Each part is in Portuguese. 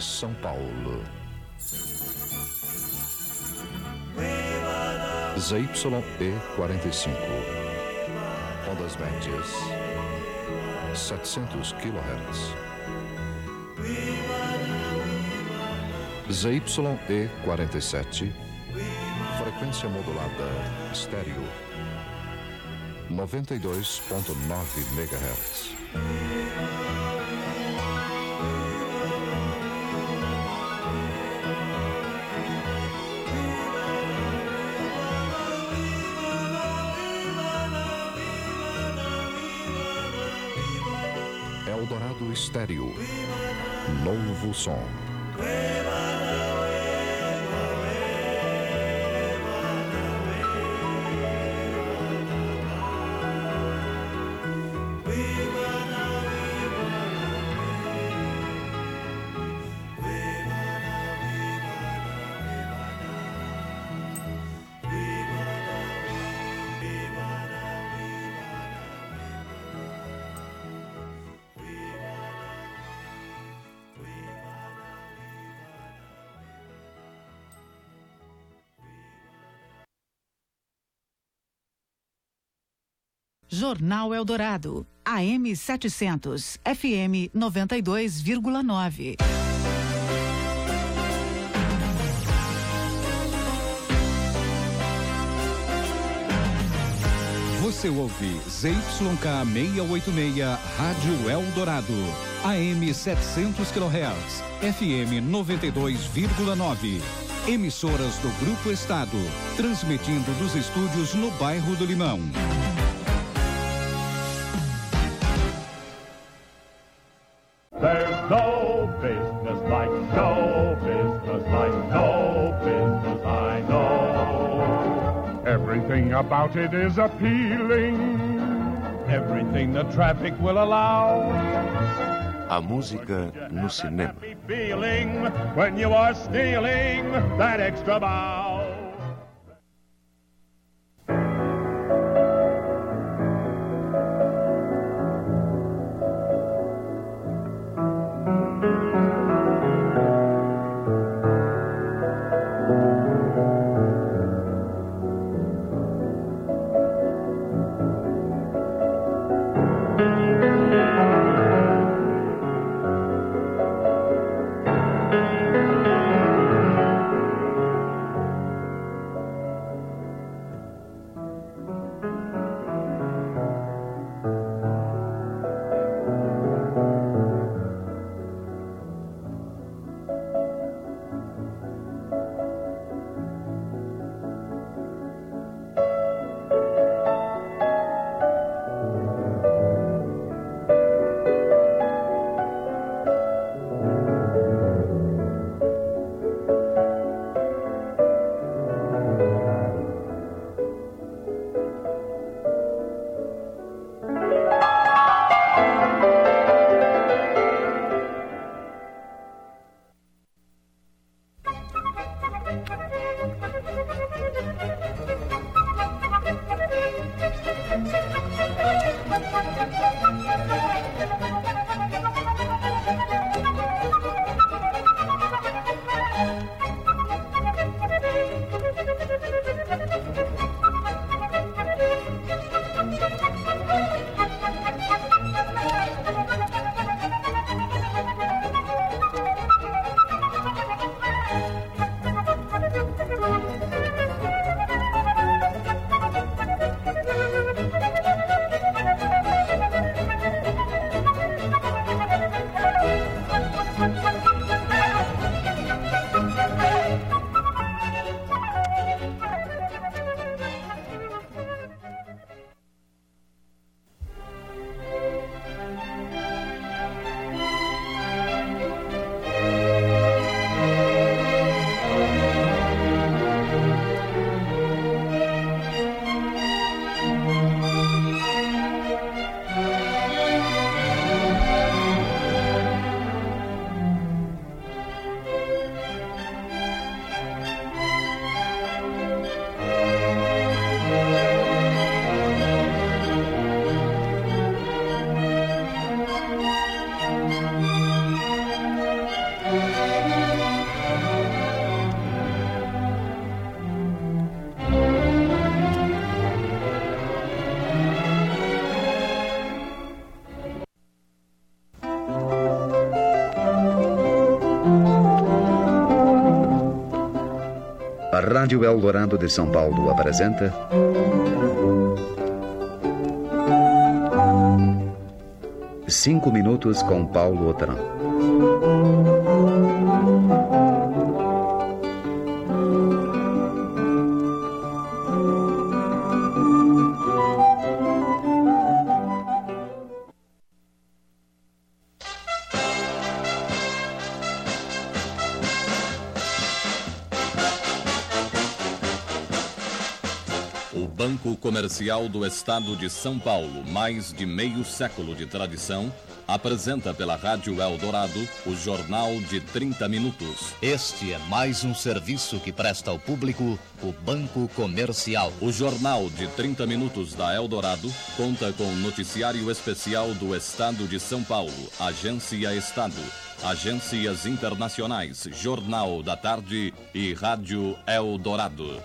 São Paulo. ZYE 45. Ondas médias. 700 kHz. ZYE 47. Frequência modulada estéreo. 92.9 MHz. Novo Jornal Eldorado, AM 700, FM 92,9. Você ouve ZYK 686, Rádio Eldorado, AM 700 kHz, FM 92,9. Emissoras do Grupo Estado, transmitindo dos estúdios no bairro do Limão. About it is appealing. Everything the traffic will allow. A música no cinema. Feeling when you are stealing that extra bow. Rádio Eldorado de São Paulo apresenta. Cinco minutos com Paulo Otran. Comercial do Estado de São Paulo, mais de meio século de tradição, apresenta pela Rádio Eldorado o Jornal de 30 Minutos. Este é mais um serviço que presta ao público o Banco Comercial. O Jornal de 30 Minutos da Eldorado conta com noticiário especial do Estado de São Paulo, Agência Estado, agências internacionais, Jornal da Tarde e Rádio Eldorado.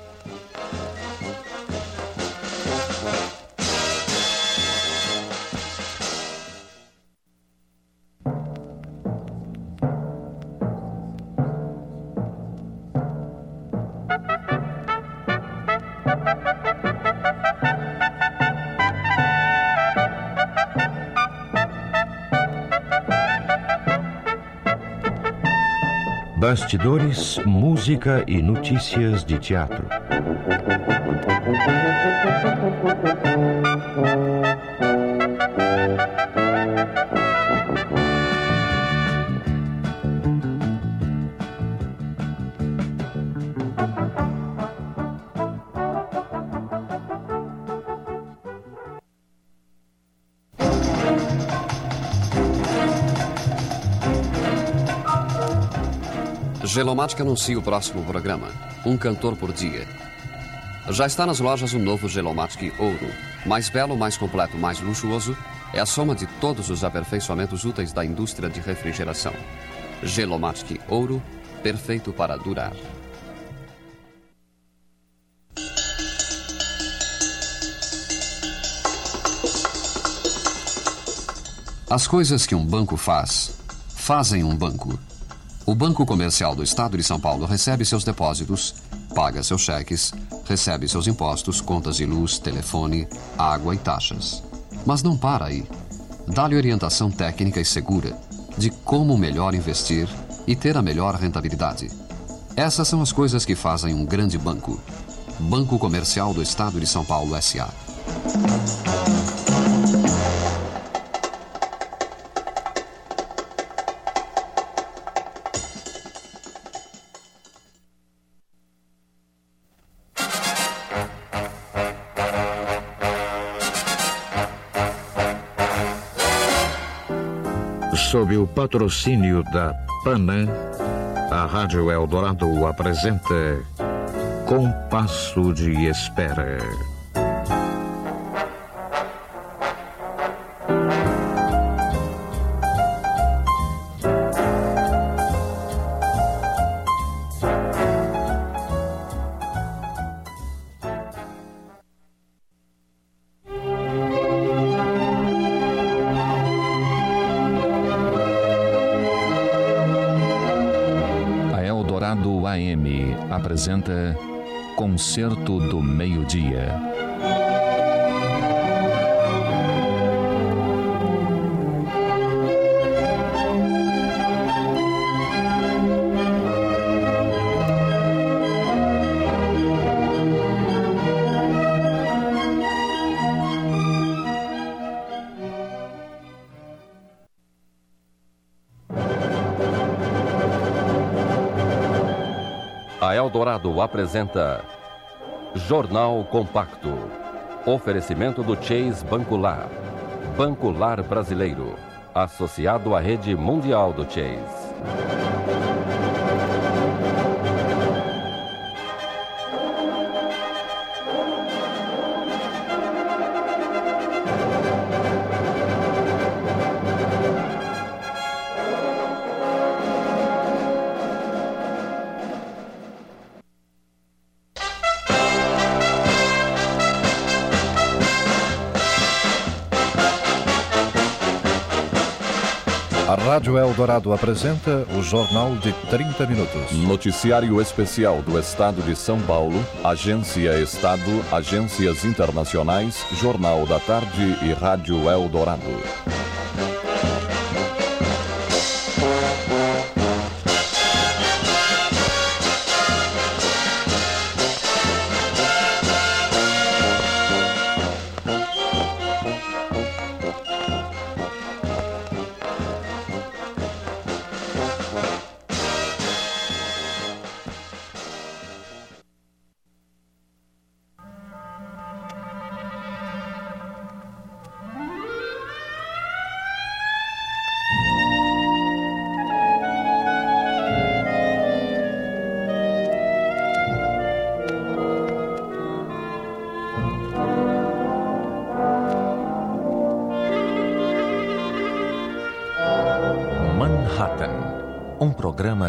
Bastidores, música e notícias de teatro. Gelomatic anuncia o próximo programa, Um Cantor por Dia. Já está nas lojas o novo Gelomatic Ouro. Mais belo, mais completo, mais luxuoso, é a soma de todos os aperfeiçoamentos úteis da indústria de refrigeração. Gelomatic Ouro, perfeito para durar. As coisas que um banco faz, fazem um banco. O Banco Comercial do Estado de São Paulo recebe seus depósitos, paga seus cheques, recebe seus impostos, contas de luz, telefone, água e taxas. Mas não para aí. Dá-lhe orientação técnica e segura de como melhor investir e ter a melhor rentabilidade. Essas são as coisas que fazem um grande banco. Banco Comercial do Estado de São Paulo S.A. Sob o patrocínio da Panam, a Rádio Eldorado apresenta Compasso de Espera. Apresenta Concerto do Meio-Dia. Eldorado apresenta Jornal Compacto. Oferecimento do Chase Bancular. Bancular Brasileiro. Associado à rede mundial do Chase. Eldorado apresenta o Jornal de 30 Minutos. Noticiário especial do Estado de São Paulo, Agência Estado, Agências Internacionais, Jornal da Tarde e Rádio Eldorado.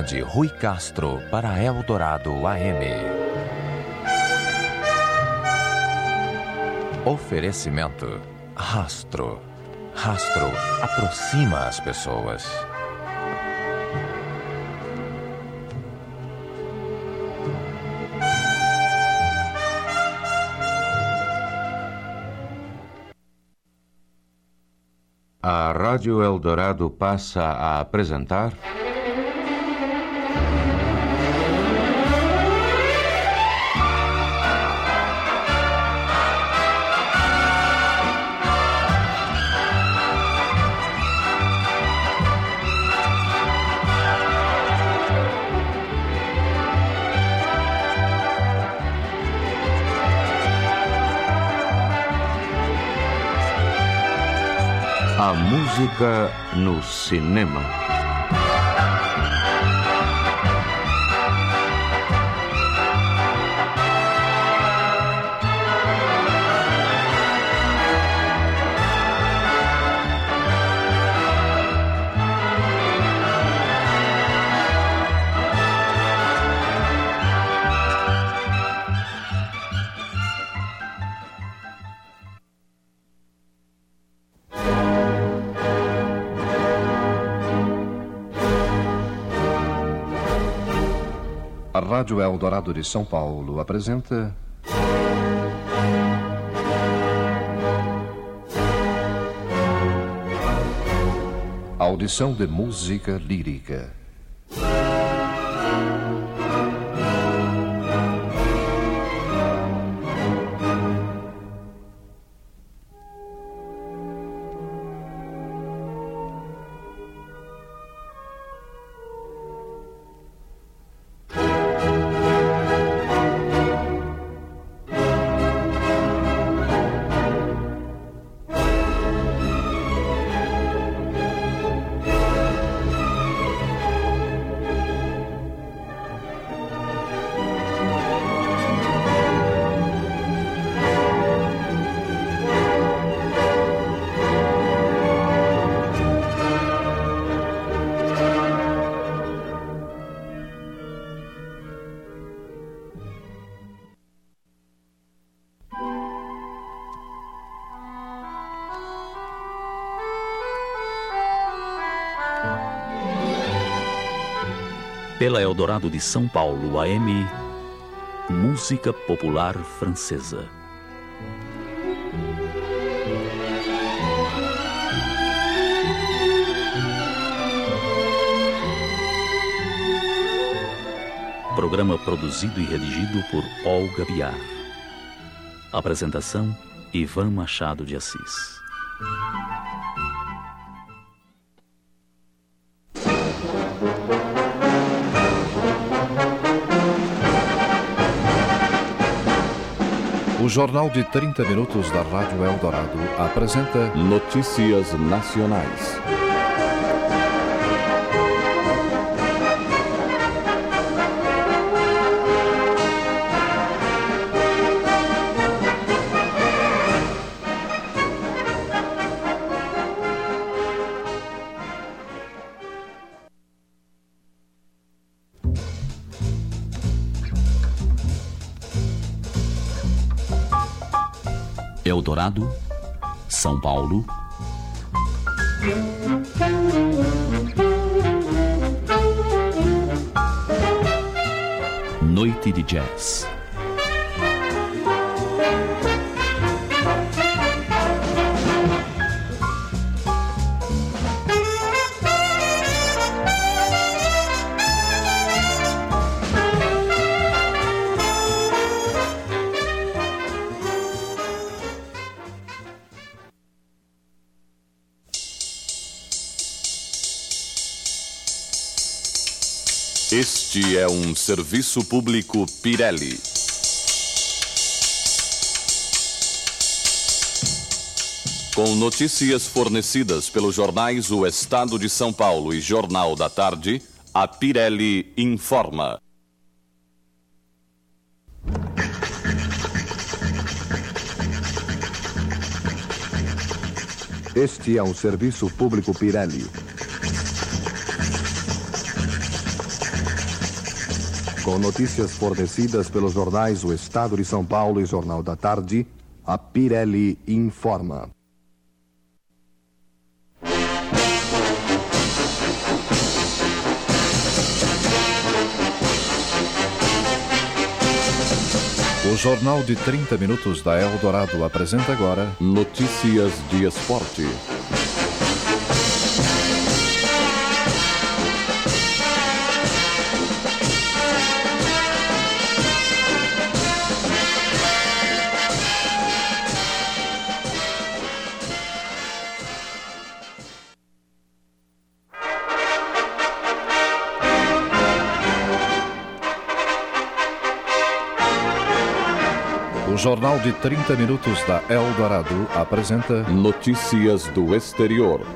De Rui Castro para Eldorado AM. Oferecimento: Rastro. Rastro aproxima as pessoas. A Rádio Eldorado passa a apresentar. Música no cinema. Rádio Eldorado de São Paulo apresenta. Audição de música lírica. Pela Eldorado de São Paulo, AM, Música Popular Francesa. Programa produzido e redigido por Olga Biar. Apresentação: Ivan Machado de Assis. O Jornal de 30 Minutos da Rádio Eldorado apresenta. Notícias Nacionais. Eldorado, São Paulo. Noite de Jazz. Este é um serviço público Pirelli. Com notícias fornecidas pelos jornais O Estado de São Paulo e Jornal da Tarde, a Pirelli informa. Este é um serviço público Pirelli. Com notícias fornecidas pelos jornais O Estado de São Paulo e Jornal da Tarde, a Pirelli informa. O Jornal de 30 Minutos da Eldorado apresenta agora Notícias de Esporte. Jornal de 30 Minutos da Eldorado apresenta Notícias do Exterior.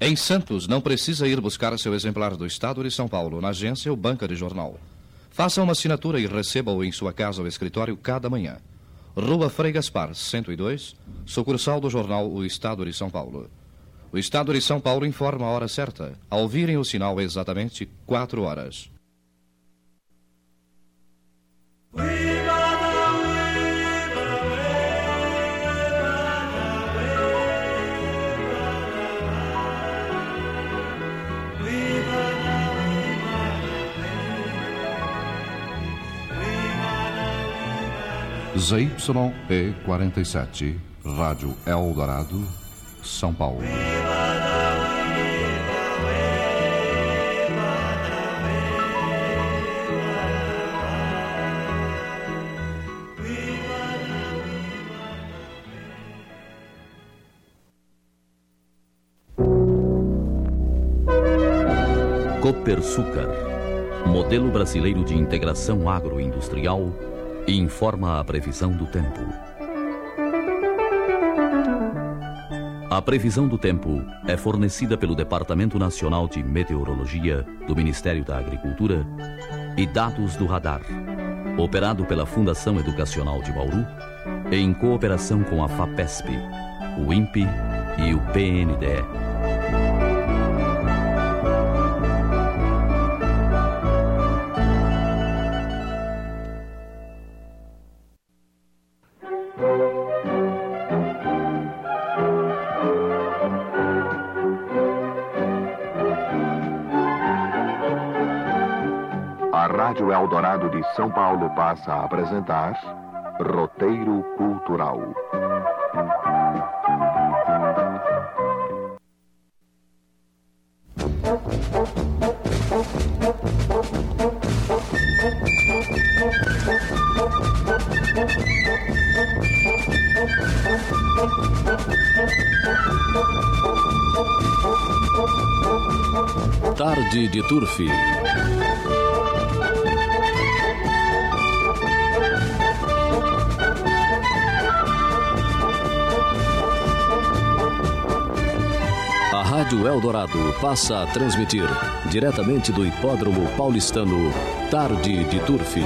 Em Santos, não precisa ir buscar seu exemplar do Estado de São Paulo na agência ou banca de jornal. Faça uma assinatura e receba-o em sua casa ou escritório cada manhã. Rua Frei Gaspar, 102, sucursal do jornal O Estado de São Paulo. O Estado de São Paulo informa a hora certa, ao virem o sinal exatamente 4 horas. ZYE47, Rádio Eldorado, São Paulo. Copersucar, modelo brasileiro de integração agroindustrial, informa a previsão do tempo. A previsão do tempo é fornecida pelo Departamento Nacional de Meteorologia do Ministério da Agricultura e dados do radar, operado pela Fundação Educacional de Bauru, em cooperação com a FAPESP, o INPE e o PNDE. São Paulo passa a apresentar Roteiro Cultural. Tarde de Turfi. Rádio Eldorado passa a transmitir diretamente do Hipódromo Paulistano Tarde de Turfi.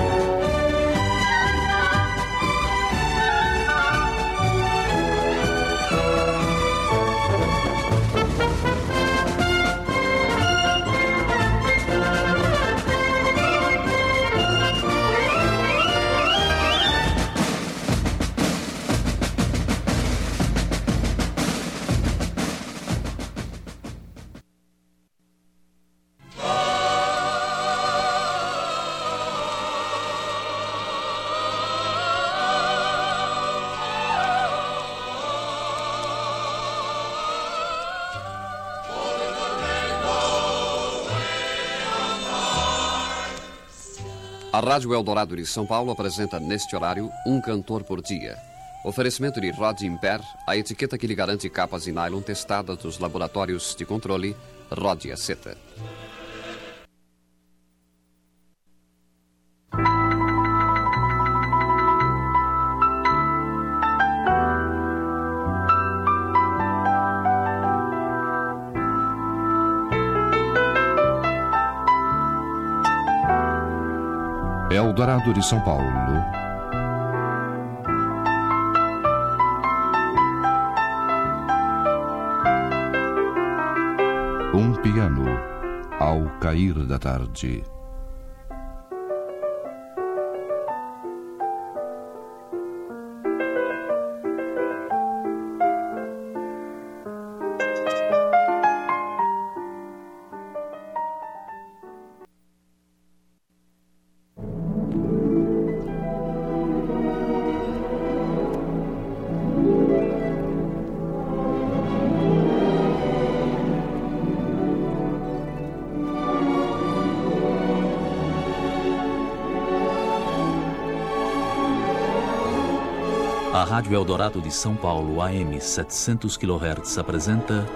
A Rádio Eldorado de São Paulo apresenta neste horário um cantor por dia. Oferecimento de Rod Imper, a etiqueta que lhe garante capas de nylon testadas dos laboratórios de controle Rod e Aceta. Eldorado de São Paulo. Um piano ao cair da tarde. Rádio Eldorado de São Paulo, AM 700 kHz, apresenta.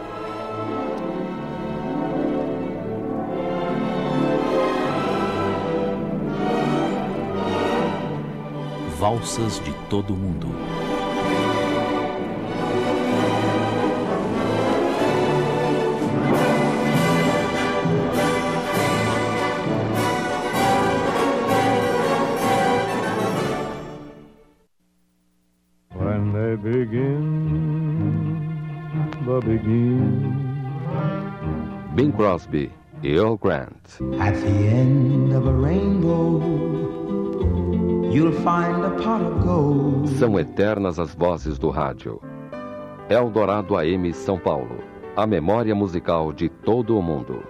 Valsas de Todo Mundo. Grant. At the end of a rainbow, you'll find a pot of gold. São eternas as vozes do rádio. Eldorado AM São Paulo. A memória musical de todo o mundo.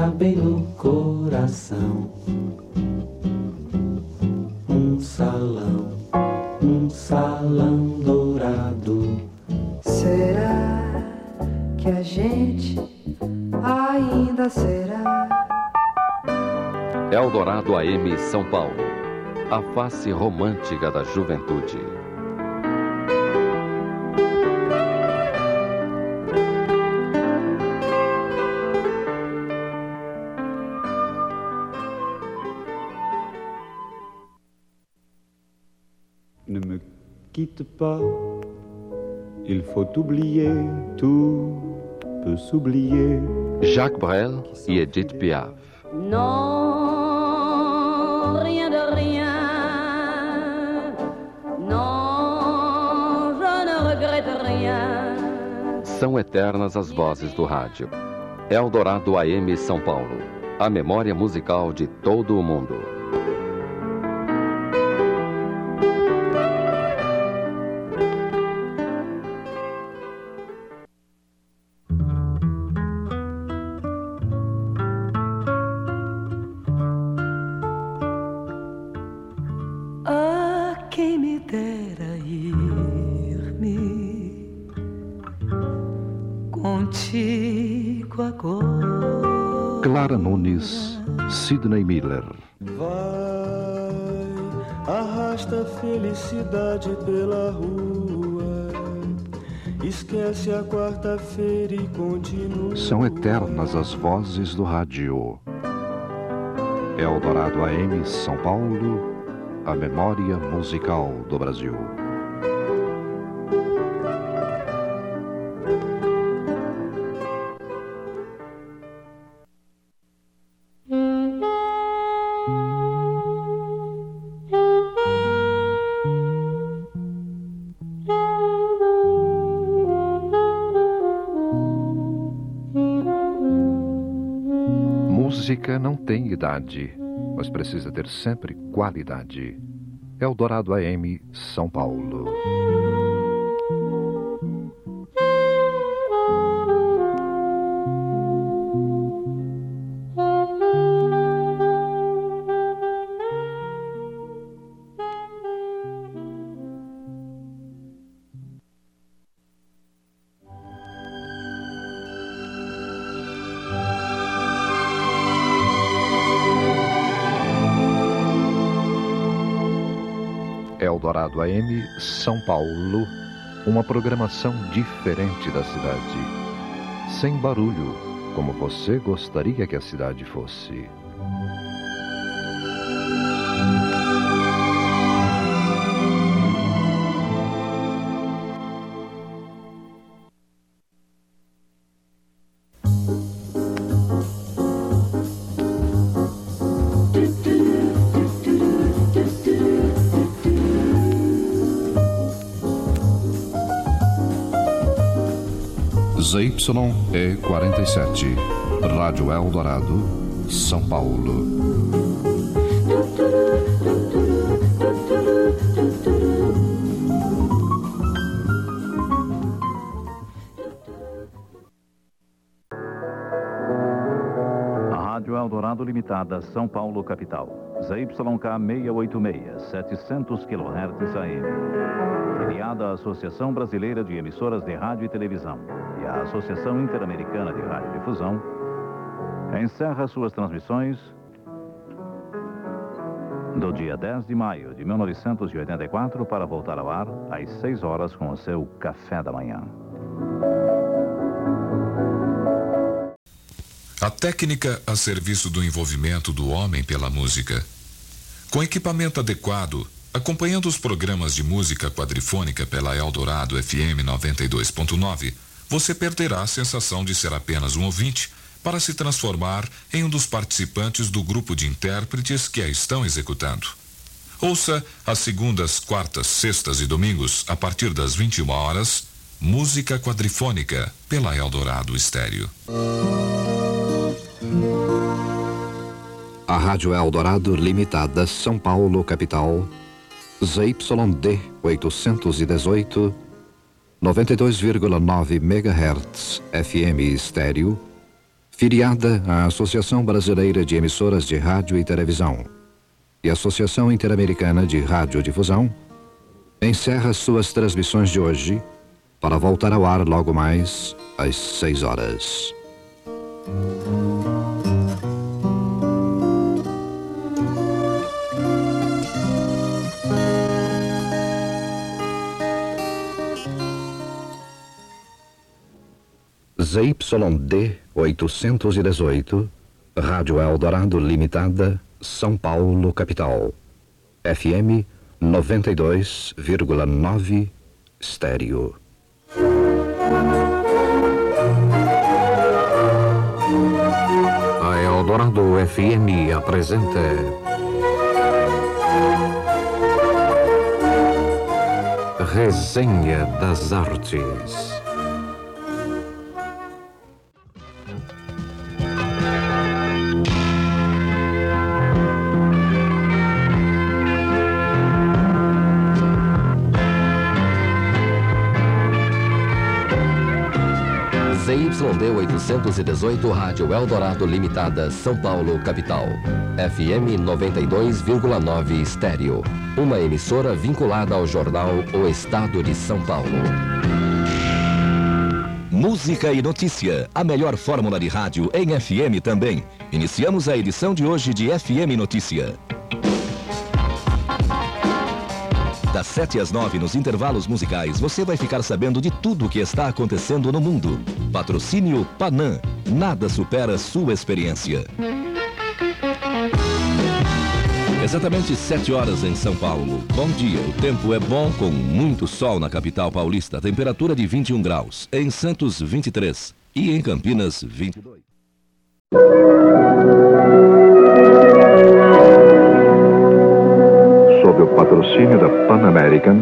Que há bem no coração um salão, um salão dourado. Será que a gente ainda será? Eldorado AM São Paulo. A face romântica da juventude. Faut oublier, tout peut s'oublier. Jacques Brel e Edith Piaf. Non, rien de rien. Non, je ne regrette rien. São eternas as vozes do rádio. Eldorado AM São Paulo. A memória musical de todo o mundo. Quarta-feira e. São eternas as vozes do rádio. Eldorado AM São Paulo, a memória musical do Brasil. Tem idade, mas precisa ter sempre qualidade. Eldorado AM São Paulo. Eldorado AM, São Paulo, uma programação diferente da cidade. Sem barulho, como você gostaria que a cidade fosse. ZYE47, Rádio Eldorado, São Paulo. Limitada, São Paulo, capital. ZYK 686, 700 kHz AM. Filiada à Associação Brasileira de Emissoras de Rádio e Televisão e à Associação Interamericana de Radiodifusão, encerra suas transmissões do dia 10 de maio de 1984 para voltar ao ar às 6 horas com o seu café da manhã. A técnica a serviço do envolvimento do homem pela música. Com equipamento adequado, acompanhando os programas de música quadrifônica pela Eldorado FM 92.9, você perderá a sensação de ser apenas um ouvinte para se transformar em um dos participantes do grupo de intérpretes que a estão executando. Ouça às segundas, quartas, sextas e domingos, a partir das 21 horas, música quadrifônica pela Eldorado Estéreo. A Rádio Eldorado Limitada, São Paulo, capital, ZYD 818, 92,9 MHz FM estéreo, filiada à Associação Brasileira de Emissoras de Rádio e Televisão e Associação Interamericana de Radiodifusão, encerra suas transmissões de hoje para voltar ao ar logo mais às 6 horas. ZYD 818, Rádio Eldorado Limitada, São Paulo, capital. FM 92,9, estéreo. A Eldorado FM apresenta. Resenha das Artes. ZYD 818 Rádio Eldorado Limitada, São Paulo, capital. FM 92,9 estéreo. Uma emissora vinculada ao jornal O Estado de São Paulo. Música e notícia. A melhor fórmula de rádio em FM também. Iniciamos a edição de hoje de FM Notícia. Das 7 às 9 nos intervalos musicais, você vai ficar sabendo de tudo o que está acontecendo no mundo. Patrocínio Panam. Nada supera sua experiência. Exatamente 7 horas em São Paulo. Bom dia. O tempo é bom com muito sol na capital paulista. Temperatura de 21 graus. Em Santos, 23. E em Campinas, 22. Patrocínio da Pan American,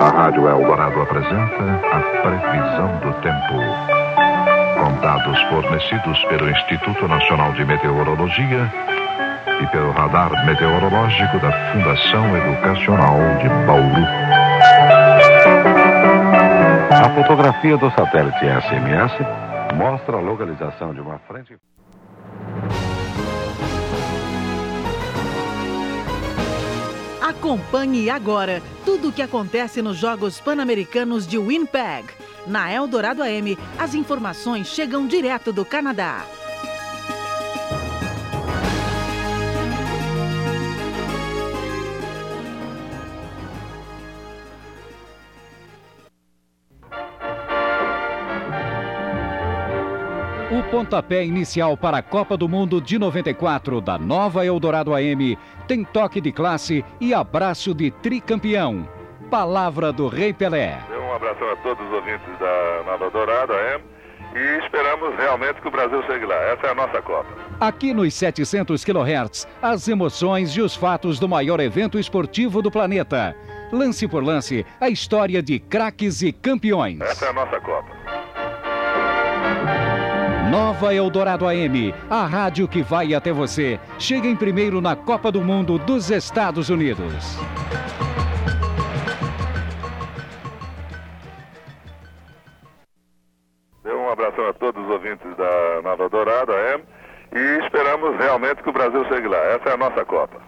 a Rádio Eldorado apresenta a previsão do tempo. Com dados fornecidos pelo Instituto Nacional de Meteorologia e pelo Radar Meteorológico da Fundação Educacional de Bauru. A fotografia do satélite SMS mostra a localização de uma frente. Acompanhe agora tudo o que acontece nos Jogos Pan-Americanos de Winnipeg. Na Eldorado AM, as informações chegam direto do Canadá. Pontapé inicial para a Copa do Mundo de 94 da nova Eldorado AM tem toque de classe e abraço de tricampeão. Palavra do Rei Pelé. Um abraço a todos os ouvintes da Nova Eldorado AM e esperamos realmente que o Brasil chegue lá. Essa é a nossa Copa. Aqui nos 700 kHz, as emoções e os fatos do maior evento esportivo do planeta. Lance por lance, a história de craques e campeões. Essa é a nossa Copa. Nova Eldorado AM, a rádio que vai até você. Chega em primeiro na Copa do Mundo dos Estados Unidos. Um abraço a todos os ouvintes da Nova Eldorado AM e esperamos realmente que o Brasil chegue lá. Essa é a nossa Copa.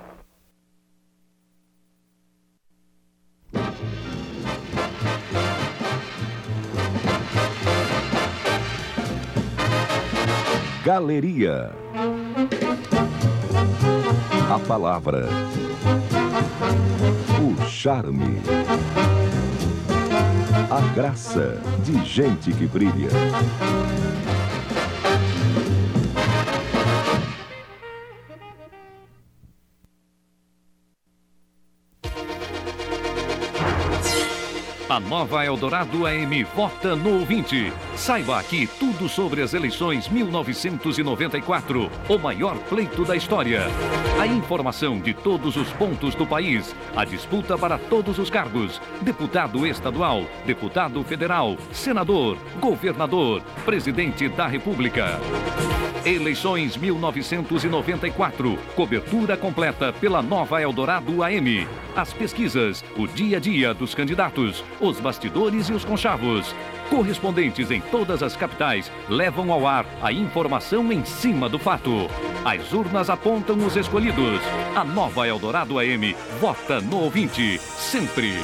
Galeria. A palavra. O charme. A graça de gente que brilha. A nova Eldorado AM vota no ouvinte. Saiba aqui tudo sobre as eleições 1994, o maior pleito da história. A informação de todos os pontos do país, a disputa para todos os cargos: deputado estadual, deputado federal, senador, governador, presidente da República. Eleições 1994, cobertura completa pela nova Eldorado AM. As pesquisas, o dia a dia dos candidatos, os bastidores e os conchavos. Correspondentes em todas as capitais levam ao ar a informação em cima do fato. As urnas apontam os escolhidos. A nova Eldorado AM vota no ouvinte, sempre.